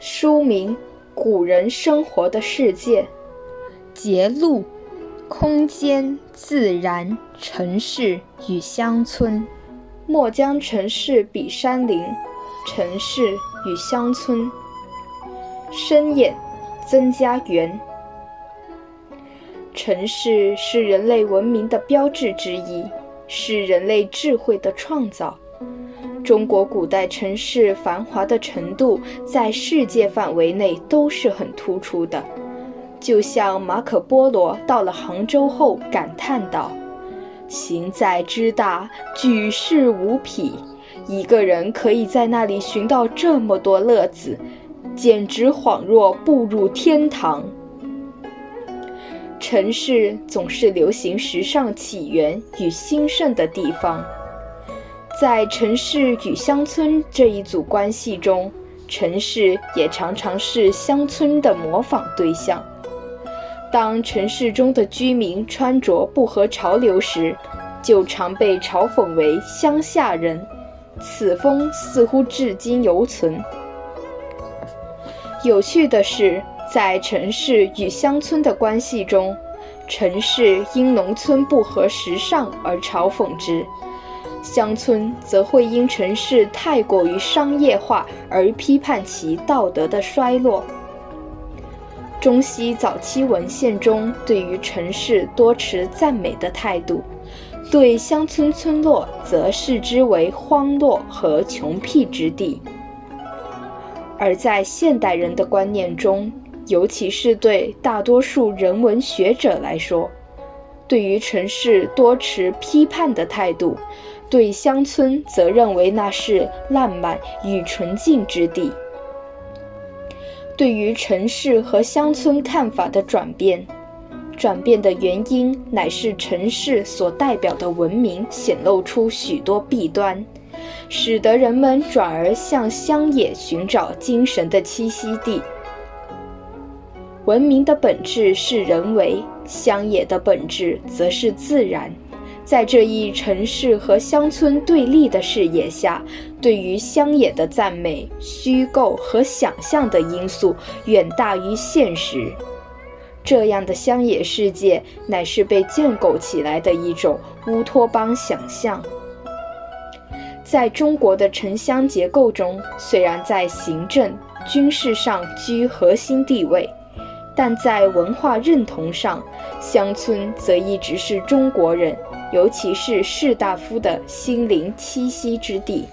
书名：古人生活的世界。节录：空间、自然、城市与乡村。莫将城市比山林，城市与乡村。深眼，曾家园。城市是人类文明的标志之一，是人类智慧的创造。中国古代城市繁华的程度，在世界范围内都是很突出的。就像马可·波罗到了杭州后感叹道：“行在之大，举世无匹。一个人可以在那里寻到这么多乐子，简直恍若步入天堂。”城市总是流行时尚起源与兴盛的地方。在城市与乡村这一组关系中，城市也常常是乡村的模仿对象。当城市中的居民穿着不合潮流时，就常被嘲讽为乡下人。此风似乎至今犹存。有趣的是，在城市与乡村的关系中，城市因农村不合时尚而嘲讽之。乡村则会因城市太过于商业化而批判其道德的衰落。中西早期文献中对于城市多持赞美的态度，对乡村村落则视之为荒落和穷僻之地。而在现代人的观念中，尤其是对大多数人文学者来说，对于城市多持批判的态度。对乡村则认为那是烂漫与纯净之地。对于城市和乡村看法的转变，转变的原因乃是城市所代表的文明显露出许多弊端，使得人们转而向乡野寻找精神的栖息地。文明的本质是人为，乡野的本质则是自然。在这一城市和乡村对立的视野下，对于乡野的赞美、虚构和想象的因素远大于现实。这样的乡野世界乃是被建构起来的一种乌托邦想象。在中国的城乡结构中，虽然在行政、军事上居核心地位。但在文化认同上，乡村则一直是中国人，尤其是士大夫的心灵栖息之地。